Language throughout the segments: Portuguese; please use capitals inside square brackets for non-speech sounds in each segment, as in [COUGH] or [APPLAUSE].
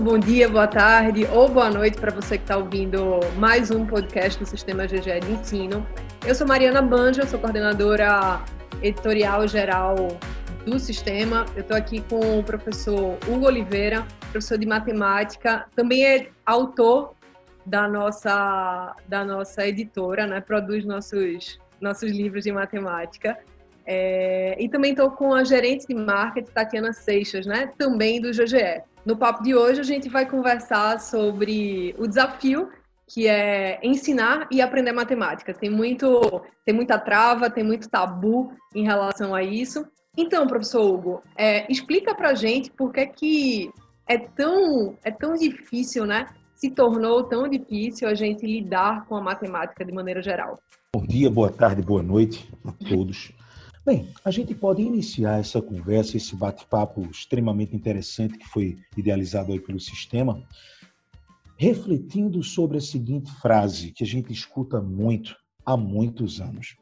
bom dia, boa tarde ou boa noite para você que está ouvindo mais um podcast do Sistema GGE de Ensino. Eu sou Mariana Banja, sou coordenadora editorial geral do sistema. Eu estou aqui com o professor Hugo Oliveira, professor de matemática, também é autor da nossa, da nossa editora, né? produz nossos, nossos livros de matemática. É, e também estou com a gerente de marketing, Tatiana Seixas, né? também do GGE. No papo de hoje, a gente vai conversar sobre o desafio que é ensinar e aprender matemática. Tem muito, tem muita trava, tem muito tabu em relação a isso. Então, professor Hugo, é, explica para gente por que, que é tão, é tão difícil, né? Se tornou tão difícil a gente lidar com a matemática de maneira geral. Bom dia, boa tarde, boa noite a todos. Bem, a gente pode iniciar essa conversa, esse bate-papo extremamente interessante que foi idealizado aí pelo sistema, refletindo sobre a seguinte frase que a gente escuta muito há muitos anos: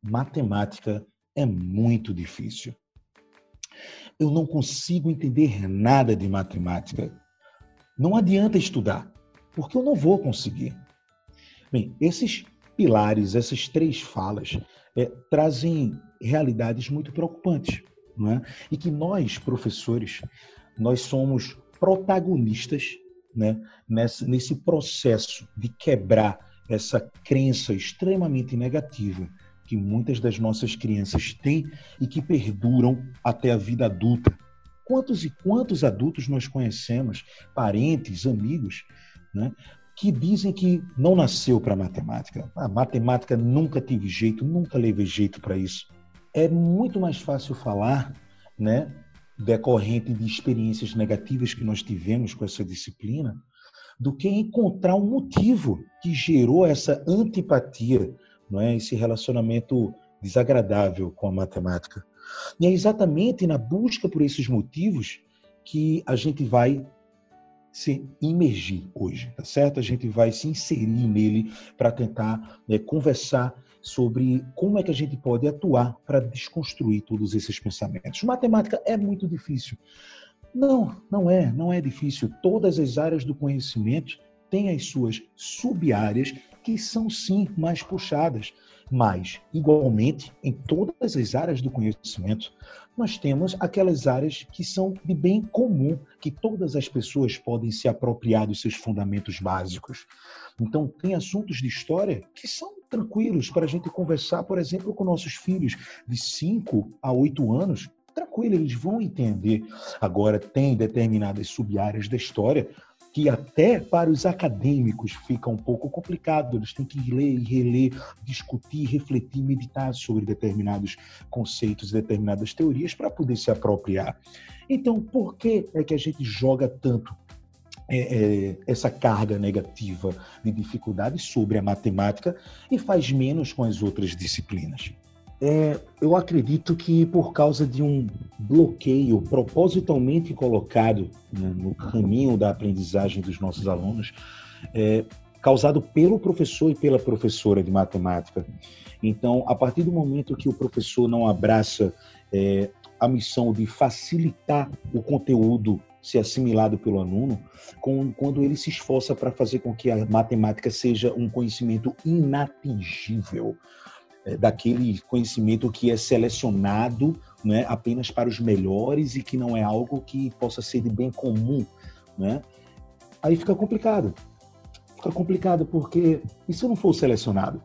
matemática é muito difícil. Eu não consigo entender nada de matemática. Não adianta estudar, porque eu não vou conseguir. Bem, esses pilares, essas três falas, é, trazem realidades muito preocupantes, não é? E que nós, professores, nós somos protagonistas né, nesse, nesse processo de quebrar essa crença extremamente negativa que muitas das nossas crianças têm e que perduram até a vida adulta. Quantos e quantos adultos nós conhecemos, parentes, amigos, né, que dizem que não nasceu para matemática. A matemática nunca tive jeito, nunca levei jeito para isso. É muito mais fácil falar, né, decorrente de experiências negativas que nós tivemos com essa disciplina, do que encontrar um motivo que gerou essa antipatia, não é? esse relacionamento desagradável com a matemática. E é exatamente na busca por esses motivos que a gente vai se imergir hoje, tá certo? A gente vai se inserir nele para tentar né, conversar sobre como é que a gente pode atuar para desconstruir todos esses pensamentos. Matemática é muito difícil. Não, não é, não é difícil. Todas as áreas do conhecimento têm as suas sub-áreas que são sim mais puxadas, mas igualmente em todas as áreas do conhecimento nós temos aquelas áreas que são de bem comum, que todas as pessoas podem se apropriar dos seus fundamentos básicos. Então, tem assuntos de história que são tranquilos para a gente conversar, por exemplo, com nossos filhos de 5 a 8 anos. Tranquilo, eles vão entender. Agora, tem determinadas sub-áreas da história que até para os acadêmicos fica um pouco complicado. Eles têm que ler e reler, discutir, refletir, meditar sobre determinados conceitos, determinadas teorias para poder se apropriar. Então, por que é que a gente joga tanto é, é, essa carga negativa de dificuldade sobre a matemática e faz menos com as outras disciplinas? É, eu acredito que por causa de um bloqueio propositalmente colocado né, no caminho da aprendizagem dos nossos alunos, é, causado pelo professor e pela professora de matemática. Então, a partir do momento que o professor não abraça é, a missão de facilitar o conteúdo ser assimilado pelo aluno, com, quando ele se esforça para fazer com que a matemática seja um conhecimento inatingível, daquele conhecimento que é selecionado né, apenas para os melhores e que não é algo que possa ser de bem comum. Né? Aí fica complicado. Fica complicado porque e se eu não for selecionado?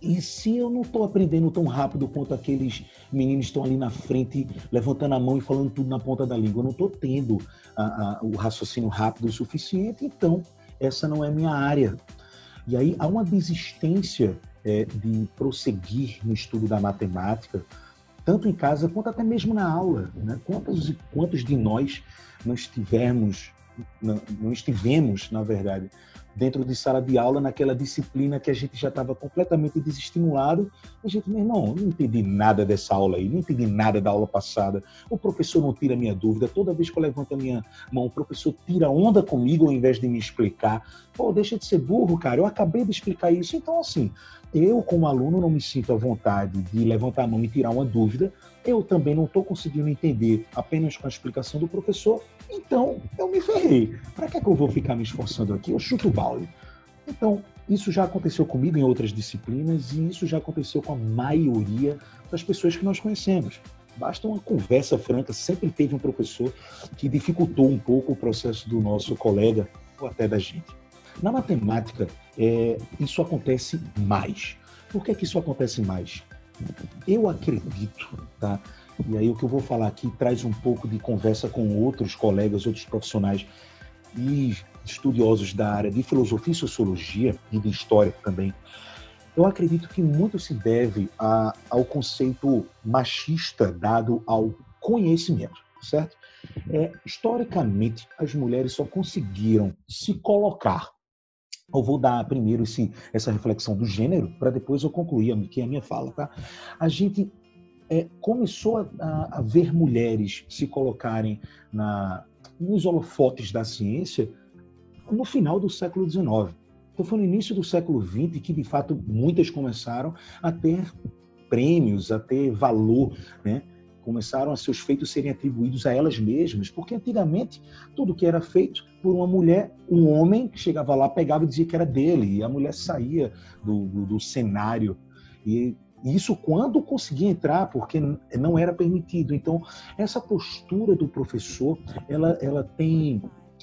E se eu não estou aprendendo tão rápido quanto aqueles meninos estão ali na frente, levantando a mão e falando tudo na ponta da língua? Eu não estou tendo a, a, o raciocínio rápido o suficiente, então essa não é minha área. E aí há uma desistência é, de prosseguir no estudo da matemática, tanto em casa quanto até mesmo na aula. Né? Quantos, quantos de nós não estivemos, não, não estivemos, na verdade, dentro de sala de aula naquela disciplina que a gente já estava completamente desestimulado. A gente, meu irmão, não entendi nada dessa aula aí, não entendi nada da aula passada. O professor não tira minha dúvida. Toda vez que eu levanto a minha mão, o professor tira onda comigo ao invés de me explicar. Pô, deixa de ser burro, cara. Eu acabei de explicar isso. Então, assim, eu, como aluno, não me sinto à vontade de levantar a mão e tirar uma dúvida. Eu também não estou conseguindo entender apenas com a explicação do professor. Então, eu me ferrei. Para que, é que eu vou ficar me esforçando aqui? Eu chuto o balde. Então, isso já aconteceu comigo em outras disciplinas e isso já aconteceu com a maioria das pessoas que nós conhecemos. Basta uma conversa franca. Sempre teve um professor que dificultou um pouco o processo do nosso colega ou até da gente. Na matemática, é, isso acontece mais. Por que, que isso acontece mais? Eu acredito, tá? E aí o que eu vou falar aqui traz um pouco de conversa com outros colegas, outros profissionais e estudiosos da área de filosofia e sociologia e de história também. Eu acredito que muito se deve a, ao conceito machista dado ao conhecimento, certo? É, historicamente, as mulheres só conseguiram se colocar eu vou dar primeiro esse, essa reflexão do gênero, para depois eu concluir aqui a minha fala. Tá? A gente é, começou a, a, a, ver mulheres se colocarem na, nos holofotes da ciência no final do século XIX. Então foi no início do século XX que, de fato, muitas começaram a ter prêmios, a ter valor, né? Começaram a seus feitos serem atribuídos a elas mesmas, porque antigamente tudo que era feito por uma mulher, um homem chegava lá, pegava e dizia que era dele, e a mulher saía do, do, do cenário. E isso quando conseguia entrar, porque não era permitido. Então, essa postura do professor, ela, ela tem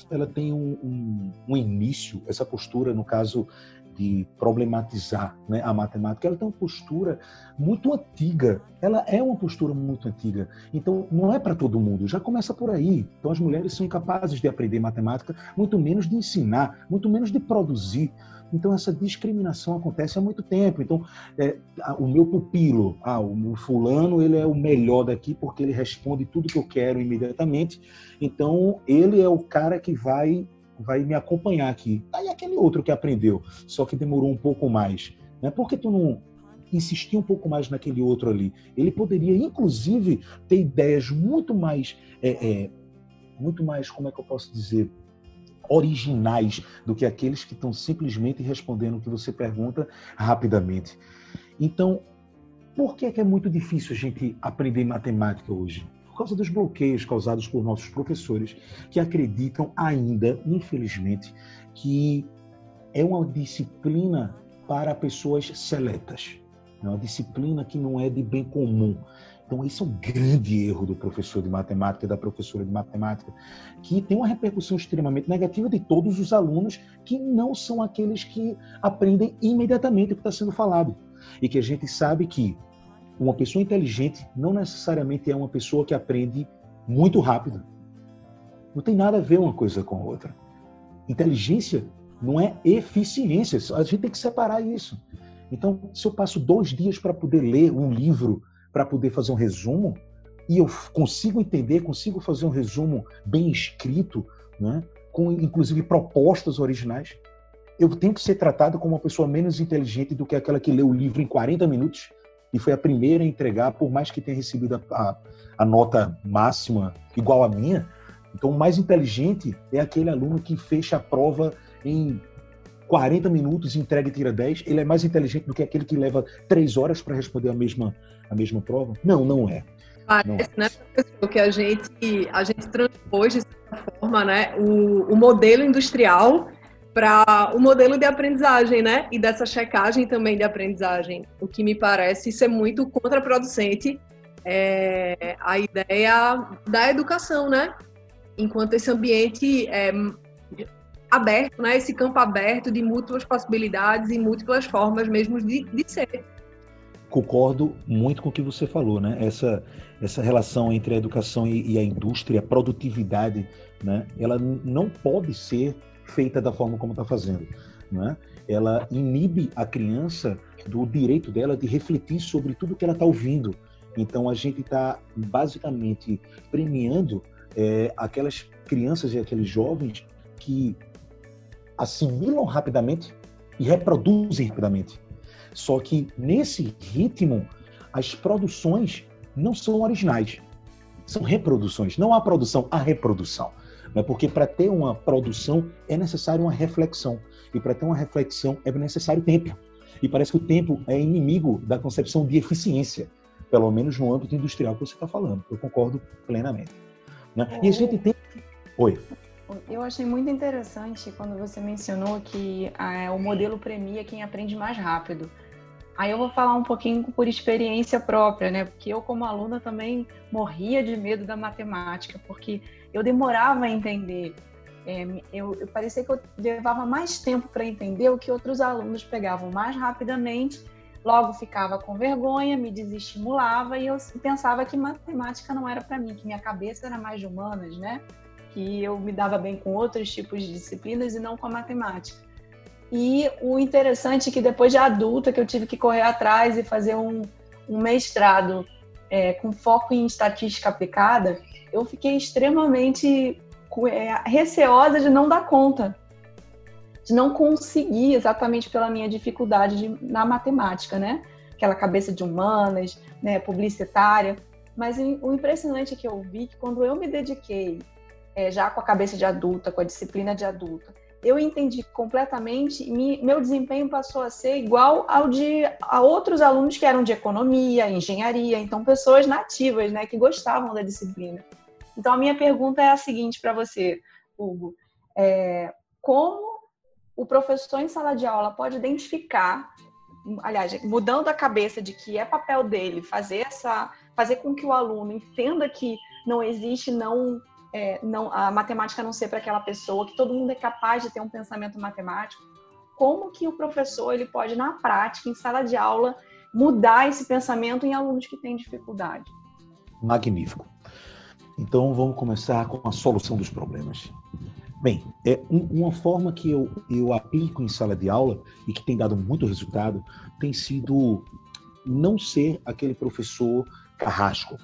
ela tem um, um, um, início, essa postura, no caso de problematizar né, a matemática, ela tem uma postura muito antiga. Ela é uma postura muito antiga. Então, não é para todo mundo. Já começa por aí. Então, as mulheres são incapazes de aprender matemática, muito menos de ensinar, muito menos de produzir. Então, essa discriminação acontece há muito tempo. Então, é, o meu pupilo, ah, o meu fulano, ele é o melhor daqui porque ele responde tudo que eu quero imediatamente. Então, ele é o cara que vai vai me acompanhar aqui. Aí aquele outro que aprendeu, só que demorou um pouco mais. Né? Por que tu não insistir um pouco mais naquele outro ali? Ele poderia, inclusive, ter ideias muito mais, é, é, muito mais, como é que eu posso dizer, originais do que aqueles que estão simplesmente respondendo o que você pergunta rapidamente. Então, por que é, que é muito difícil a gente aprender matemática hoje? Por causa dos bloqueios causados por nossos professores, que acreditam ainda, infelizmente, que é uma disciplina para pessoas seletas, é uma disciplina que não é de bem comum. Então, isso é um grande erro do professor de matemática, da professora de matemática, que tem uma repercussão extremamente negativa de todos os alunos que não são aqueles que aprendem imediatamente o que está sendo falado. E que a gente sabe que uma pessoa inteligente não necessariamente é uma pessoa que aprende muito rápido. Não tem nada a ver uma coisa com a outra. Inteligência não é eficiência. A gente tem que separar isso. Então, se eu passo dois dias para poder ler um livro, para poder fazer um resumo, e eu consigo entender, consigo fazer um resumo bem escrito, né, com inclusive propostas originais, eu tenho que ser tratado como uma pessoa menos inteligente do que aquela que lê o livro em 40 minutos e foi a primeira a entregar, por mais que tenha recebido a, a, a nota máxima igual à minha. Então, o mais inteligente é aquele aluno que fecha a prova em 40 minutos e entrega e tira 10. Ele é mais inteligente do que aquele que leva 3 horas para responder a mesma, a mesma prova? Não, não é. Parece, não. né, professor, que a gente, a gente transpôs, de certa forma, né, o, o modelo industrial para o modelo de aprendizagem, né? E dessa checagem também de aprendizagem. O que me parece ser muito contraproducente é a ideia da educação, né? Enquanto esse ambiente é aberto, né? Esse campo aberto de múltiplas possibilidades e múltiplas formas mesmo de, de ser. Concordo muito com o que você falou, né? Essa, essa relação entre a educação e, e a indústria, a produtividade, né? Ela não pode ser feita da forma como está fazendo. Né? Ela inibe a criança do direito dela de refletir sobre tudo que ela está ouvindo. Então a gente está basicamente premiando é, aquelas crianças e aqueles jovens que assimilam rapidamente e reproduzem rapidamente. Só que nesse ritmo, as produções não são originais, são reproduções. Não há produção, há reprodução. Né? Porque para ter uma produção é necessário uma reflexão. E para ter uma reflexão é necessário tempo. E parece que o tempo é inimigo da concepção de eficiência, pelo menos no âmbito industrial que você está falando. Eu concordo plenamente. Né? E a gente tem. Oi. Eu achei muito interessante quando você mencionou que ah, o modelo premia quem aprende mais rápido. Aí eu vou falar um pouquinho por experiência própria, né? Porque eu, como aluna, também morria de medo da matemática, porque eu demorava a entender. É, eu, eu parecia que eu levava mais tempo para entender o que outros alunos pegavam mais rapidamente, logo ficava com vergonha, me desestimulava e eu pensava que matemática não era para mim, que minha cabeça era mais de humanas, né? Que eu me dava bem com outros tipos de disciplinas e não com a matemática. E o interessante é que depois de adulta, que eu tive que correr atrás e fazer um, um mestrado é, com foco em estatística aplicada, eu fiquei extremamente é, receosa de não dar conta, de não conseguir, exatamente pela minha dificuldade de, na matemática, né? Aquela cabeça de humanas, né, publicitária. Mas o impressionante é que eu vi que quando eu me dediquei, é, já com a cabeça de adulta, com a disciplina de adulta, eu entendi completamente, meu desempenho passou a ser igual ao de a outros alunos que eram de economia, engenharia, então pessoas nativas, né, que gostavam da disciplina. Então a minha pergunta é a seguinte para você, Hugo: é, como o professor em sala de aula pode identificar, aliás, mudando a cabeça de que é papel dele fazer essa, fazer com que o aluno entenda que não existe não é, não, a matemática não ser para aquela pessoa, que todo mundo é capaz de ter um pensamento matemático, como que o professor ele pode, na prática, em sala de aula, mudar esse pensamento em alunos que têm dificuldade? Magnífico. Então vamos começar com a solução dos problemas. Bem, é uma forma que eu, eu aplico em sala de aula e que tem dado muito resultado tem sido não ser aquele professor carrasco,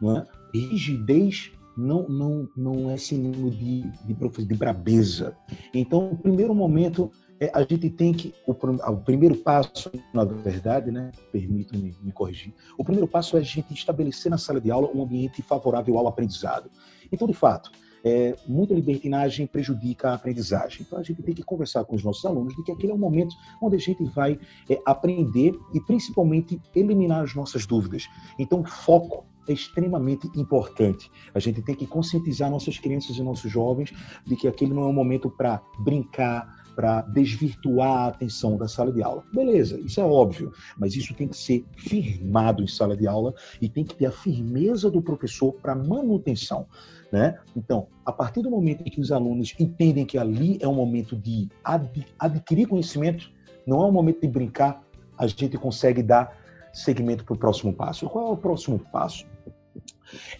não é? rigidez não, não, não é sinônimo de, de, de brabeza. Então, o primeiro momento, é, a gente tem que. O, o, primeiro passo, na verdade, né, permito-me me corrigir, o primeiro passo é a gente estabelecer na sala de aula um ambiente favorável ao aprendizado. Então, de fato, é, muita libertinagem prejudica a aprendizagem. Então a gente tem que conversar com os nossos alunos de que aquele é o momento onde a gente vai é, aprender e principalmente eliminar as nossas dúvidas. Então foco é extremamente importante. A gente tem que conscientizar nossas crianças e nossos jovens de que aquele não é um momento para brincar, para desvirtuar a atenção da sala de aula. Beleza, isso é óbvio, mas isso tem que ser firmado em sala de aula e tem que ter a firmeza do professor para manutenção. Né? Então, a partir do momento em que os alunos entendem que ali é um momento de ad adquirir conhecimento, não é um momento de brincar, a gente consegue dar segmento para o próximo passo. Qual é o próximo passo?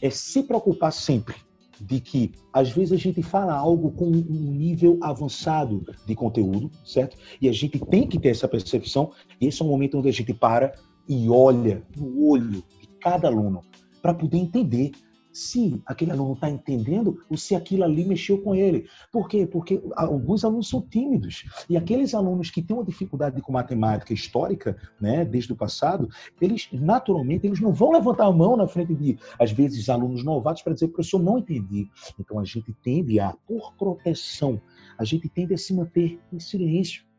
É se preocupar sempre de que às vezes a gente fala algo com um nível avançado de conteúdo, certo? E a gente tem que ter essa percepção, e esse é um momento onde a gente para e olha no olho de cada aluno para poder entender se aquele aluno está entendendo ou se aquilo ali mexeu com ele. Por quê? Porque alguns alunos são tímidos. E aqueles alunos que têm uma dificuldade com matemática histórica, né, desde o passado, eles naturalmente eles não vão levantar a mão na frente de, às vezes, alunos novatos para dizer, professor, não entendi. Então a gente tende a, por proteção, a gente tende a se manter em silêncio.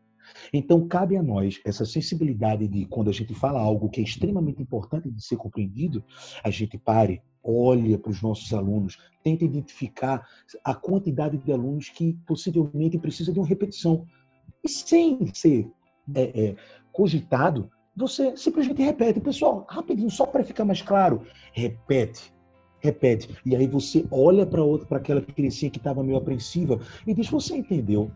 Então, cabe a nós essa sensibilidade de, quando a gente fala algo que é extremamente importante de ser compreendido, a gente pare, olha para os nossos alunos, tenta identificar a quantidade de alunos que possivelmente precisa de uma repetição. E sem ser é, é, cogitado, você simplesmente repete. Pessoal, rapidinho, só para ficar mais claro, repete. Repete. E aí você olha para outra, para aquela criancinha que estava meio apreensiva e diz: Você entendeu?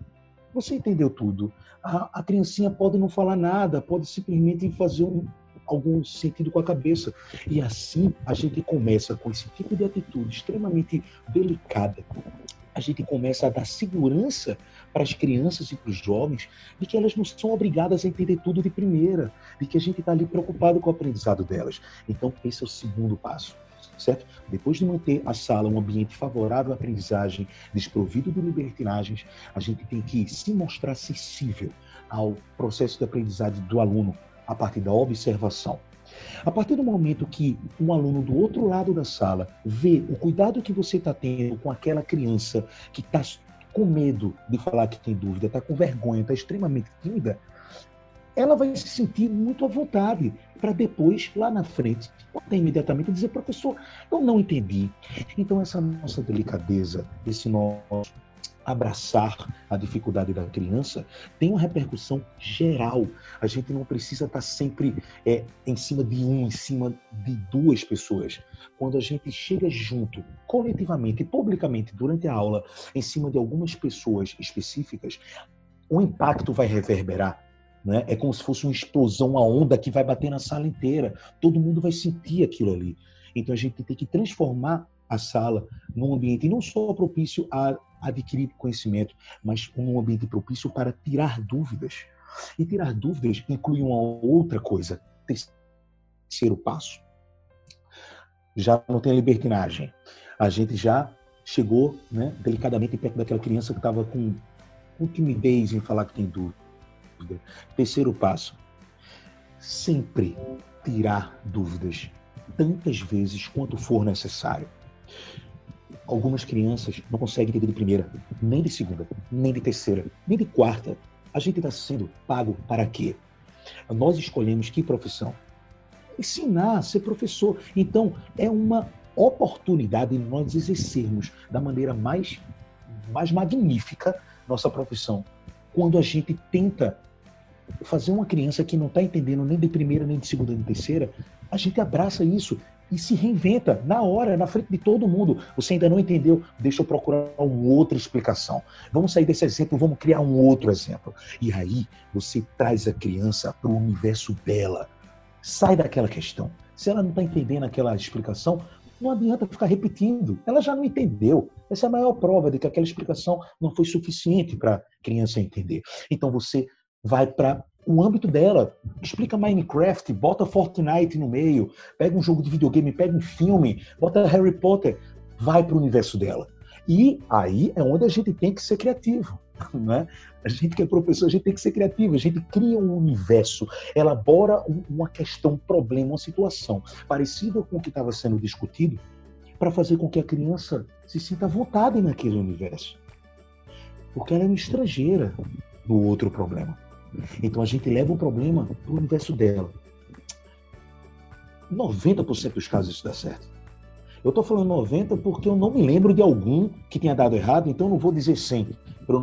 Você entendeu tudo. A, a criancinha pode não falar nada, pode simplesmente fazer um, algum sentido com a cabeça. E assim a gente começa com esse tipo de atitude extremamente delicada. A gente começa a dar segurança para as crianças e para os jovens de que elas não são obrigadas a entender tudo de primeira, de que a gente está ali preocupado com o aprendizado delas. Então, esse é o segundo passo. Certo? Depois de manter a sala um ambiente favorável à aprendizagem, desprovido de libertinagens, a gente tem que se mostrar sensível ao processo de aprendizagem do aluno a partir da observação. A partir do momento que um aluno do outro lado da sala vê o cuidado que você está tendo com aquela criança que está com medo de falar que tem dúvida, está com vergonha, está extremamente tímida, ela vai se sentir muito à vontade para depois, lá na frente, até imediatamente dizer, professor, eu não entendi. Então, essa nossa delicadeza, esse nosso abraçar a dificuldade da criança tem uma repercussão geral. A gente não precisa estar sempre é, em cima de um, em cima de duas pessoas. Quando a gente chega junto, coletivamente, publicamente, durante a aula, em cima de algumas pessoas específicas, o impacto vai reverberar. Né? É como se fosse uma explosão, uma onda que vai bater na sala inteira. Todo mundo vai sentir aquilo ali. Então a gente tem que transformar a sala num ambiente não só propício a adquirir conhecimento, mas um ambiente propício para tirar dúvidas. E tirar dúvidas inclui uma outra coisa. Terceiro passo. Já não tem libertinagem. A gente já chegou né, delicadamente perto daquela criança que estava com, com timidez em falar que tem dúvida. Terceiro passo. Sempre tirar dúvidas tantas vezes quanto for necessário. Algumas crianças não conseguem entender de primeira, nem de segunda, nem de terceira, nem de quarta. A gente está sendo pago para quê? Nós escolhemos que profissão? Ensinar, ser professor. Então, é uma oportunidade de nós exercermos da maneira mais, mais magnífica nossa profissão. Quando a gente tenta fazer uma criança que não está entendendo nem de primeira, nem de segunda, nem de terceira, a gente abraça isso e se reinventa na hora, na frente de todo mundo. Você ainda não entendeu? Deixa eu procurar uma outra explicação. Vamos sair desse exemplo, vamos criar um outro exemplo. E aí você traz a criança para o universo dela. Sai daquela questão. Se ela não está entendendo aquela explicação, não adianta ficar repetindo. Ela já não entendeu. Essa é a maior prova de que aquela explicação não foi suficiente para a criança entender. Então você vai para o âmbito dela. Explica Minecraft, bota Fortnite no meio, pega um jogo de videogame, pega um filme, bota Harry Potter, vai para o universo dela. E aí é onde a gente tem que ser criativo. [LAUGHS] Né? A gente que é professor, a gente tem que ser criativo, a gente cria um universo, elabora uma questão, um problema, uma situação parecida com o que estava sendo discutido, para fazer com que a criança se sinta à vontade naquele universo. Porque ela é uma estrangeira no outro problema. Então a gente leva o problema para o universo dela. 90% dos casos isso dá certo. Eu estou falando 90 porque eu não me lembro de algum que tenha dado errado, então não vou dizer 100 para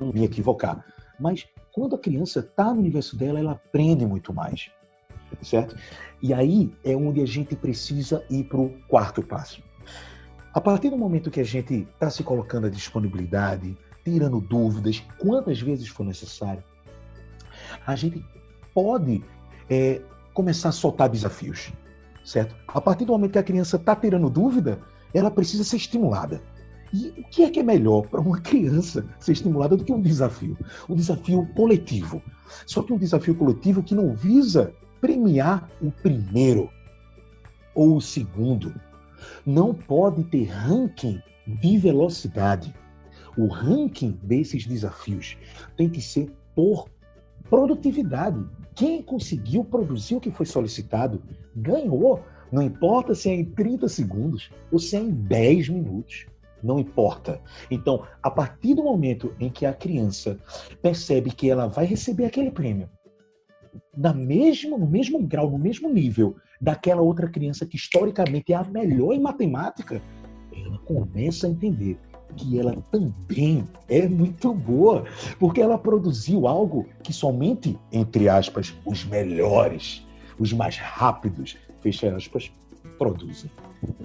não me equivocar. Mas quando a criança está no universo dela, ela aprende muito mais, certo? E aí é onde a gente precisa ir para o quarto passo. A partir do momento que a gente está se colocando à disponibilidade, tirando dúvidas, quantas vezes for necessário, a gente pode é, começar a soltar desafios, certo? A partir do momento que a criança está tirando dúvida, ela precisa ser estimulada. E o que é que é melhor para uma criança ser estimulada do que um desafio? Um desafio coletivo. Só que um desafio coletivo que não visa premiar o primeiro ou o segundo. Não pode ter ranking de velocidade. O ranking desses desafios tem que ser por Produtividade. Quem conseguiu produzir o que foi solicitado ganhou. Não importa se é em 30 segundos ou se é em 10 minutos. Não importa. Então, a partir do momento em que a criança percebe que ela vai receber aquele prêmio, na mesma, no mesmo grau, no mesmo nível daquela outra criança que historicamente é a melhor em matemática, ela começa a entender que ela também é muito boa, porque ela produziu algo que somente, entre aspas, os melhores, os mais rápidos, fecha aspas, produzem.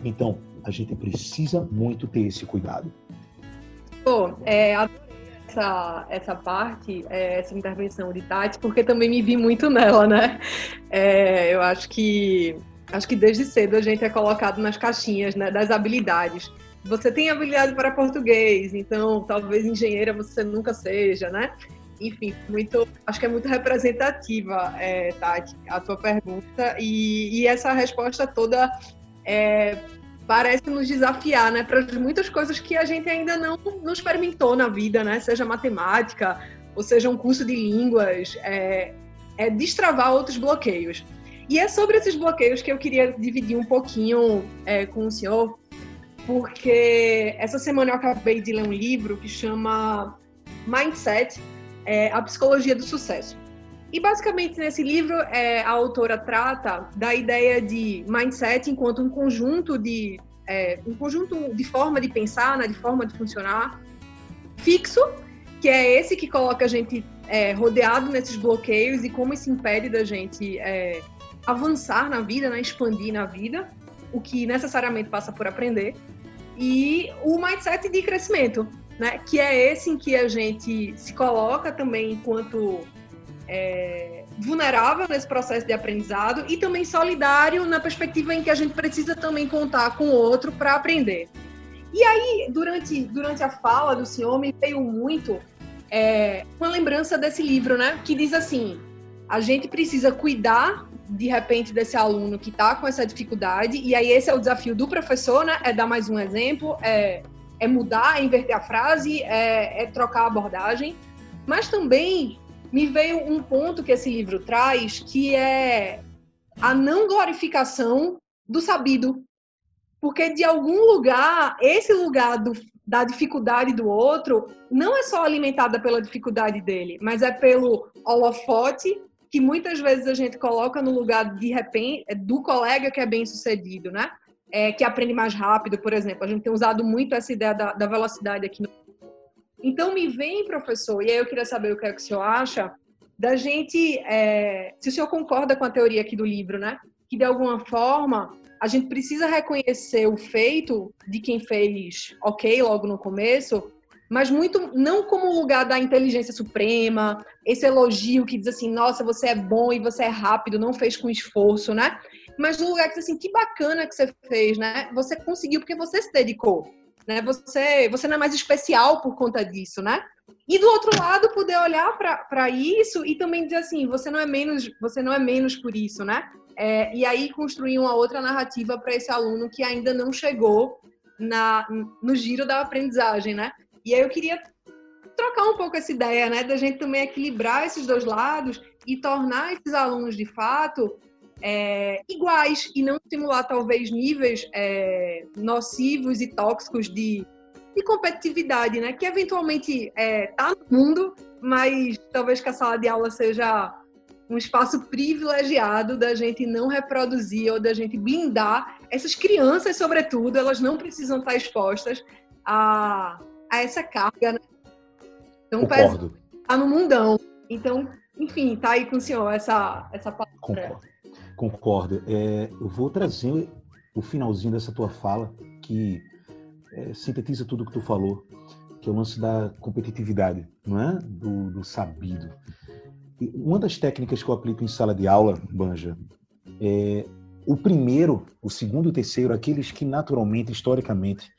Então, a gente precisa muito ter esse cuidado. Pô, é, essa, essa parte, é, essa intervenção de Tati, porque também me vi muito nela, né? É, eu acho que acho que desde cedo a gente é colocado nas caixinhas né, das habilidades você tem habilidade para português, então talvez engenheira você nunca seja, né? Enfim, muito, acho que é muito representativa, é, Tati, a tua pergunta e, e essa resposta toda é, parece nos desafiar, né, para muitas coisas que a gente ainda não, não experimentou na vida, né, seja matemática, ou seja um curso de línguas, é, é destravar outros bloqueios. E é sobre esses bloqueios que eu queria dividir um pouquinho é, com o senhor, porque essa semana eu acabei de ler um livro que chama Mindset, é, a psicologia do sucesso. E basicamente nesse livro é, a autora trata da ideia de mindset enquanto um conjunto de é, um conjunto de forma de pensar, né, de forma de funcionar fixo, que é esse que coloca a gente é, rodeado nesses bloqueios e como isso impede da gente é, avançar na vida, né, expandir na vida, o que necessariamente passa por aprender. E o mindset de crescimento, né, que é esse em que a gente se coloca também enquanto é, vulnerável nesse processo de aprendizado e também solidário na perspectiva em que a gente precisa também contar com o outro para aprender. E aí, durante, durante a fala do senhor, me veio muito é, uma lembrança desse livro, né? Que diz assim: a gente precisa cuidar de repente desse aluno que está com essa dificuldade, e aí esse é o desafio do professor, né? É dar mais um exemplo, é, é mudar, é inverter a frase, é, é trocar a abordagem, mas também me veio um ponto que esse livro traz, que é a não glorificação do sabido. Porque de algum lugar, esse lugar do, da dificuldade do outro não é só alimentada pela dificuldade dele, mas é pelo holofote que muitas vezes a gente coloca no lugar de repente do colega que é bem sucedido, né? É, que aprende mais rápido, por exemplo. A gente tem usado muito essa ideia da, da velocidade aqui no então me vem, professor, e aí eu queria saber o que, é que o senhor acha da gente, é, se o senhor concorda com a teoria aqui do livro, né? Que de alguma forma a gente precisa reconhecer o feito de quem fez ok logo no começo, mas muito não como lugar da inteligência suprema, esse elogio que diz assim, nossa, você é bom e você é rápido, não fez com esforço, né? Mas no lugar que diz assim, que bacana que você fez, né? Você conseguiu porque você se dedicou né? Você, você não é mais especial por conta disso, né? E do outro lado, poder olhar para isso e também dizer assim, você não é menos, você não é menos por isso, né? É, e aí construir uma outra narrativa para esse aluno que ainda não chegou na, no giro da aprendizagem, né? E aí eu queria trocar um pouco essa ideia, né, da gente também equilibrar esses dois lados e tornar esses alunos de fato é, iguais e não estimular talvez níveis é, nocivos e tóxicos de, de competitividade, né? Que eventualmente está é, tá no mundo, mas talvez que a sala de aula seja um espaço privilegiado da gente não reproduzir ou da gente blindar essas crianças, sobretudo, elas não precisam estar expostas a, a essa carga, né? Então, Concordo. Tá no mundão. Então, enfim, tá aí com o senhor essa, essa palavra. Concordo. Concordo. É, eu vou trazer o finalzinho dessa tua fala, que é, sintetiza tudo o que tu falou, que é o lance da competitividade, não é? Do, do sabido. E uma das técnicas que eu aplico em sala de aula, Banja, é o primeiro, o segundo e o terceiro, aqueles que naturalmente, historicamente,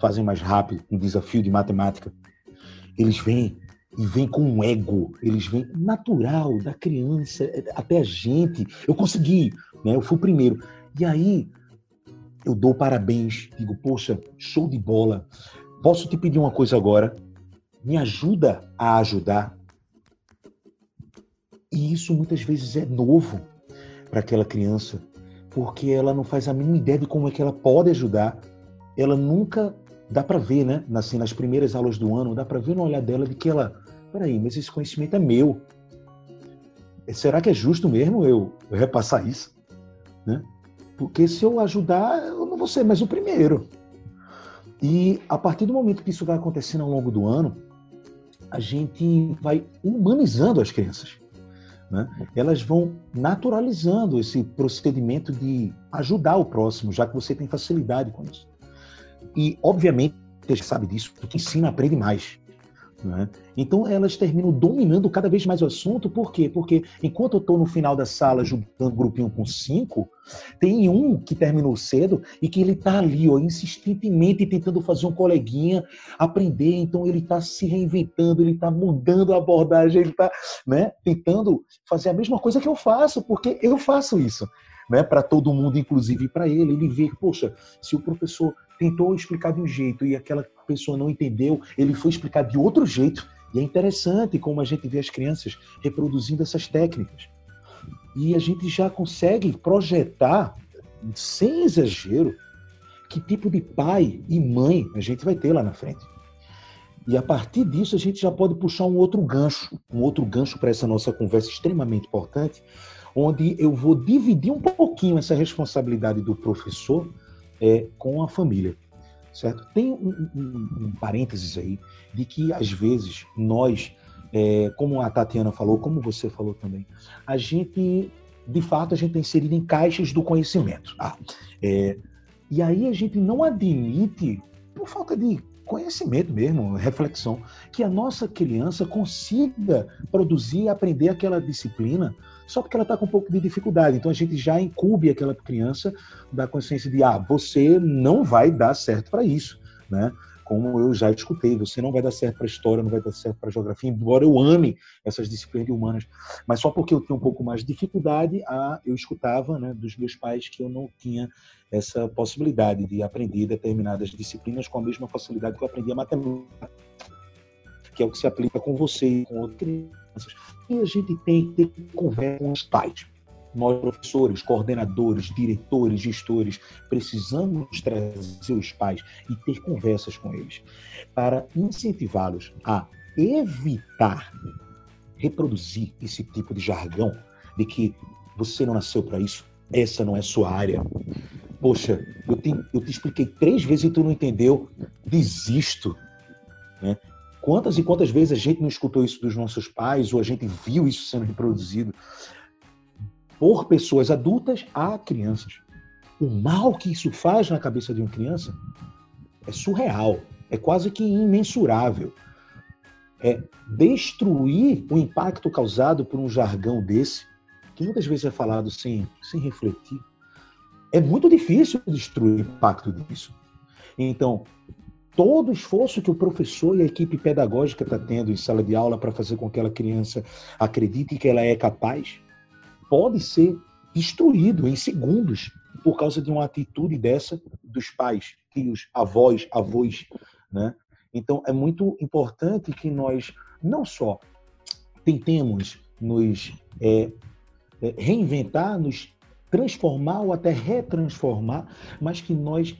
fazem mais rápido um desafio de matemática, eles vêm e vem com um ego, eles vêm natural da criança até a gente. Eu consegui, né? Eu fui o primeiro. E aí eu dou parabéns, digo, poxa, show de bola. Posso te pedir uma coisa agora? Me ajuda a ajudar. E isso muitas vezes é novo para aquela criança, porque ela não faz a mínima ideia de como é que ela pode ajudar. Ela nunca dá para ver, né? Assim, nas primeiras aulas do ano, dá para ver no olhar dela de que ela, peraí, mas esse conhecimento é meu. Será que é justo mesmo eu, repassar isso? Né? Porque se eu ajudar, eu não vou ser mais o primeiro. E a partir do momento que isso vai acontecendo ao longo do ano, a gente vai humanizando as crianças. Né? Elas vão naturalizando esse procedimento de ajudar o próximo, já que você tem facilidade com isso. E, obviamente, você sabe disso, quem ensina aprende mais. Né? Então elas terminam dominando cada vez mais o assunto, por quê? Porque enquanto eu estou no final da sala juntando grupinho com cinco, tem um que terminou cedo e que ele está ali, ó, insistentemente tentando fazer um coleguinha aprender, então ele está se reinventando, ele está mudando a abordagem, ele está né, tentando fazer a mesma coisa que eu faço, porque eu faço isso. Né, para todo mundo, inclusive para ele, ele vê, poxa, se o professor tentou explicar de um jeito e aquela pessoa não entendeu, ele foi explicar de outro jeito. E é interessante como a gente vê as crianças reproduzindo essas técnicas. E a gente já consegue projetar, sem exagero, que tipo de pai e mãe a gente vai ter lá na frente. E a partir disso a gente já pode puxar um outro gancho, um outro gancho para essa nossa conversa extremamente importante, onde eu vou dividir um pouquinho essa responsabilidade do professor é, com a família certo? Tem um, um, um, parênteses aí de que às vezes nós, é, como a Tatiana falou, como você falou também, a gente, de fato, a gente é inserido em caixas do conhecimento. Ah, é, e aí a gente não admite, por falta de conhecimento mesmo, reflexão, que a nossa criança consiga produzir e aprender aquela disciplina só porque ela está com um pouco de dificuldade. Então a gente já incube aquela criança da consciência de, ah, você não vai dar certo para isso, né? Como eu já escutei, você não vai dar certo para história, não vai dar certo para geografia, embora eu ame essas disciplinas humanas, mas só porque eu tinha um pouco mais de dificuldade, ah, eu escutava, né, dos meus pais que eu não tinha essa possibilidade de aprender determinadas disciplinas com a mesma facilidade que eu aprendi a matemática, que é o que se aplica com você e com outras crianças. E a gente tem que ter conversa com os pais. Nós, professores, coordenadores, diretores, gestores, precisamos trazer os pais e ter conversas com eles para incentivá-los a evitar reproduzir esse tipo de jargão de que você não nasceu para isso, essa não é sua área. Poxa, eu te, eu te expliquei três vezes e tu não entendeu, desisto. Né? Quantas e quantas vezes a gente não escutou isso dos nossos pais ou a gente viu isso sendo reproduzido por pessoas adultas a crianças? O mal que isso faz na cabeça de uma criança é surreal, é quase que imensurável. É destruir o impacto causado por um jargão desse, que muitas vezes é falado sem, sem refletir. É muito difícil destruir o impacto disso. Então, todo o esforço que o professor e a equipe pedagógica está tendo em sala de aula para fazer com que aquela criança acredite que ela é capaz, pode ser destruído em segundos por causa de uma atitude dessa dos pais, tios, avós, avós, né? Então é muito importante que nós não só tentemos nos é, é reinventar, nos transformar ou até retransformar, mas que nós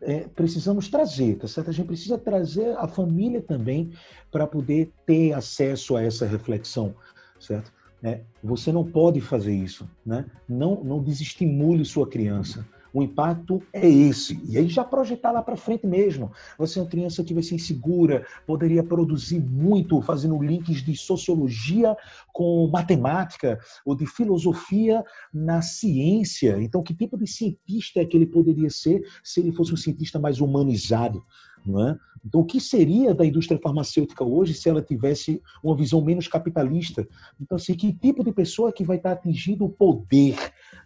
é, precisamos trazer, tá certo? A gente precisa trazer a família também para poder ter acesso a essa reflexão, certo? É, você não pode fazer isso, né? Não, não desestimule sua criança. O impacto é esse. E aí já projetar lá para frente mesmo. Você é uma criança que vai ser insegura, poderia produzir muito fazendo links de sociologia com matemática ou de filosofia na ciência. Então, que tipo de cientista é que ele poderia ser se ele fosse um cientista mais humanizado? Não é? Então, o que seria da indústria farmacêutica hoje se ela tivesse uma visão menos capitalista? Então, assim, que tipo de pessoa que vai estar atingindo o poder,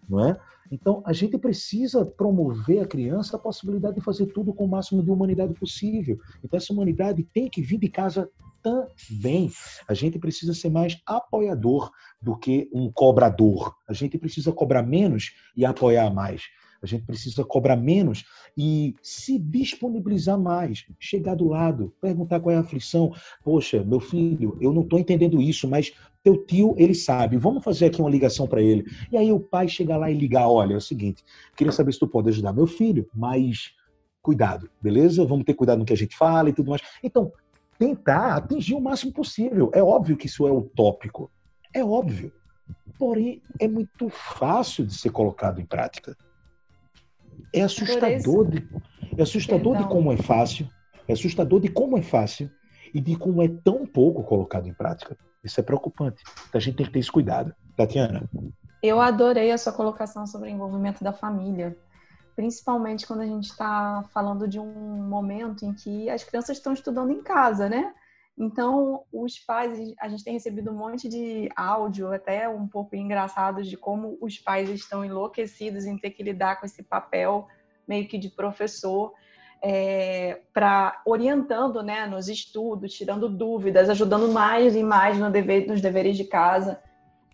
não é? Então, a gente precisa promover a criança a possibilidade de fazer tudo com o máximo de humanidade possível. Então, essa humanidade tem que vir de casa também. A gente precisa ser mais apoiador do que um cobrador. A gente precisa cobrar menos e apoiar mais. A gente precisa cobrar menos e se disponibilizar mais, chegar do lado, perguntar qual é a aflição. Poxa, meu filho, eu não estou entendendo isso, mas teu tio, ele sabe. Vamos fazer aqui uma ligação para ele. E aí o pai chega lá e ligar, olha, é o seguinte, queria saber se tu pode ajudar meu filho, mas cuidado, beleza? Vamos ter cuidado no que a gente fala e tudo mais. Então, tentar atingir o máximo possível. É óbvio que isso é utópico. É óbvio. Porém, é muito fácil de ser colocado em prática. É assustador, de, é assustador de como é fácil, é assustador de como é fácil e de como é tão pouco colocado em prática. Isso é preocupante. Então, a gente tem que ter esse cuidado. Tatiana? Eu adorei a sua colocação sobre o envolvimento da família, principalmente quando a gente está falando de um momento em que as crianças estão estudando em casa, né? Então, os pais, a gente tem recebido um monte de áudio, até um pouco engraçados, de como os pais estão enlouquecidos em ter que lidar com esse papel meio que de professor, é, para orientando né, nos estudos, tirando dúvidas, ajudando mais e mais no dever, nos deveres de casa.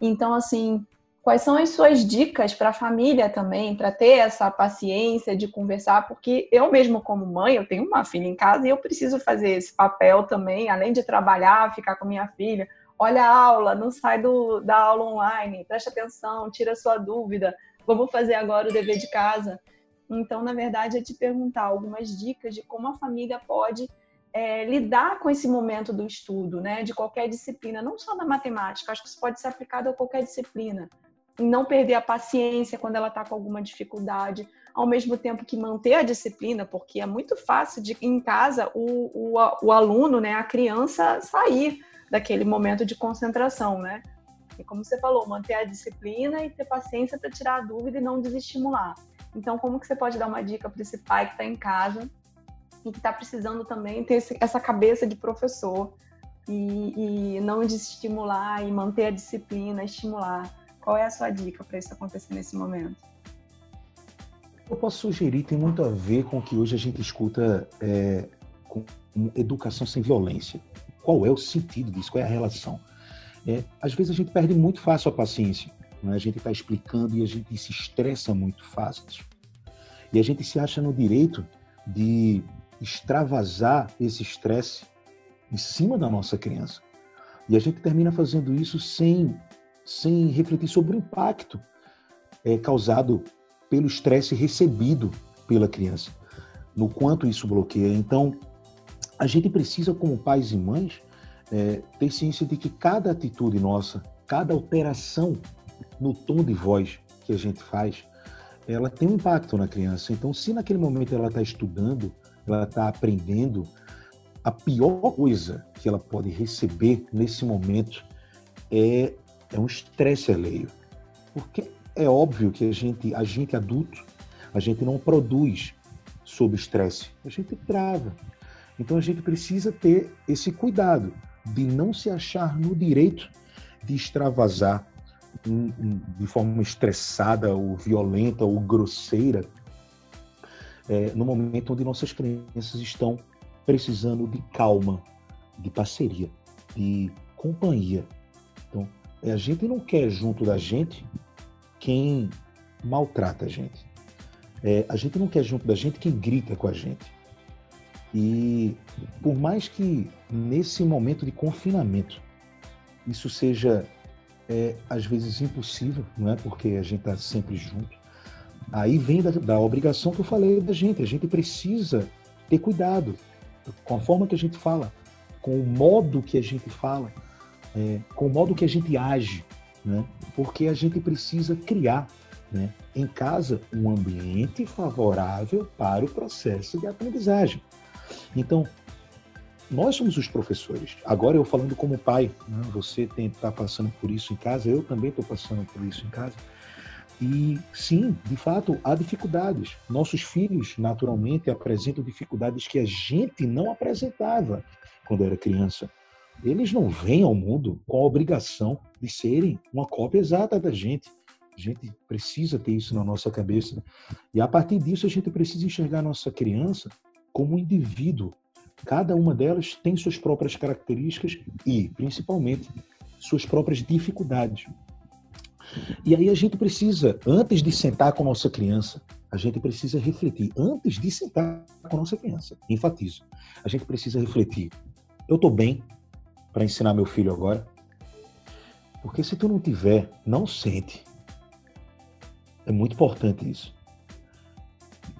Então, assim, quais são as suas dicas para a família também, para ter essa paciência de conversar? Porque eu mesmo, como mãe, eu tenho uma filha em casa e eu preciso fazer esse papel também, além de trabalhar, ficar com minha filha. Olha a aula, não sai do, da aula online, preste atenção, tira sua dúvida, vamos fazer agora o dever de casa. Então, na verdade, é te perguntar algumas dicas de como a família pode é, lidar com esse momento do estudo, né? De qualquer disciplina, não só na matemática, acho que isso pode ser aplicado a qualquer disciplina. E não perder a paciência quando ela está com alguma dificuldade, ao mesmo tempo que manter a disciplina, porque é muito fácil de em casa o, o, o aluno, né, a criança sair daquele momento de concentração, né? E como você falou, manter a disciplina e ter paciência para tirar a dúvida e não desestimular. Então, como que você pode dar uma dica para esse pai que está em casa e que está precisando também ter esse, essa cabeça de professor e, e não desestimular e manter a disciplina, estimular? Qual é a sua dica para isso acontecer nesse momento? Eu posso sugerir, tem muito a ver com o que hoje a gente escuta é, com educação sem violência. Qual é o sentido disso? Qual é a relação? É, às vezes a gente perde muito fácil a paciência. Né? A gente está explicando e a gente se estressa muito fácil. E a gente se acha no direito de extravasar esse estresse em cima da nossa criança. E a gente termina fazendo isso sem, sem refletir sobre o impacto é, causado pelo estresse recebido pela criança, no quanto isso bloqueia. Então, a gente precisa, como pais e mães, é, ter ciência de que cada atitude nossa, cada alteração no tom de voz que a gente faz, ela tem um impacto na criança. Então, se naquele momento ela está estudando, ela está aprendendo, a pior coisa que ela pode receber nesse momento é, é um estresse alheio. Porque é óbvio que a gente, a gente adulto, a gente não produz sob estresse, a gente trava. Então a gente precisa ter esse cuidado de não se achar no direito de extravasar de forma estressada ou violenta ou grosseira é, no momento onde nossas crianças estão precisando de calma, de parceria, de companhia. Então, a gente não quer junto da gente quem maltrata a gente. É, a gente não quer junto da gente quem grita com a gente. E por mais que nesse momento de confinamento isso seja é às vezes impossível, não é? Porque a gente está sempre junto. Aí vem da, da, obrigação que eu falei da gente. A gente precisa ter cuidado com a forma que a gente fala, com o modo que a gente fala, é, com o modo que a gente age, né? Porque a gente precisa criar, né? Em casa um ambiente favorável para o processo de aprendizagem. Então, nós somos os professores. Agora eu falando como pai, né? você está passando por isso em casa, eu também estou passando por isso em casa. E sim, de fato, há dificuldades. Nossos filhos, naturalmente, apresentam dificuldades que a gente não apresentava quando era criança. Eles não vêm ao mundo com a obrigação de serem uma cópia exata da gente. A gente precisa ter isso na nossa cabeça. E a partir disso, a gente precisa enxergar a nossa criança como um indivíduo Cada uma delas tem suas próprias características e, principalmente, suas próprias dificuldades. E aí a gente precisa, antes de sentar com a nossa criança, a gente precisa refletir. Antes de sentar com a nossa criança, enfatizo, a gente precisa refletir. Eu estou bem para ensinar meu filho agora? Porque se tu não tiver, não sente. É muito importante isso.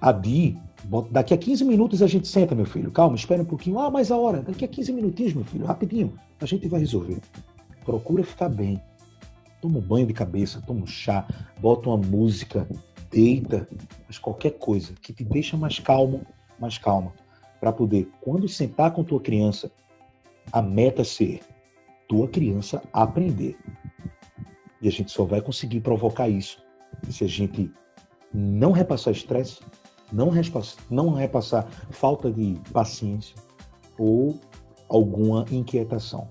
A Di Daqui a 15 minutos a gente senta, meu filho. Calma, espera um pouquinho. Ah, mais a hora. Daqui a 15 minutinhos, meu filho. Rapidinho. A gente vai resolver. Procura ficar bem. Toma um banho de cabeça, toma um chá, bota uma música, deita, faz qualquer coisa que te deixa mais calmo, mais calma. Para poder, quando sentar com tua criança, a meta ser tua criança aprender. E a gente só vai conseguir provocar isso se a gente não repassar estresse, não, repassar, não repassar falta de paciência ou alguma inquietação.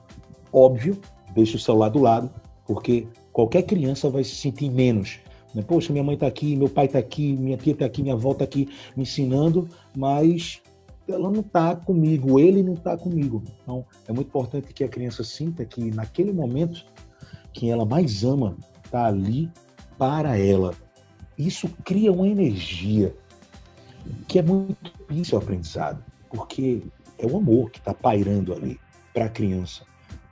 Óbvio, deixe o celular do lado, porque qualquer criança vai se sentir menos. Né? Poxa, minha mãe está aqui, meu pai está aqui, minha tia está aqui, minha avó está aqui me ensinando, mas ela não está comigo, ele não está comigo. Então, é muito importante que a criança sinta que naquele momento, quem ela mais ama está ali para ela. Isso cria uma energia que é muito difícil ao aprendizado, porque é o amor que está pairando ali para a criança.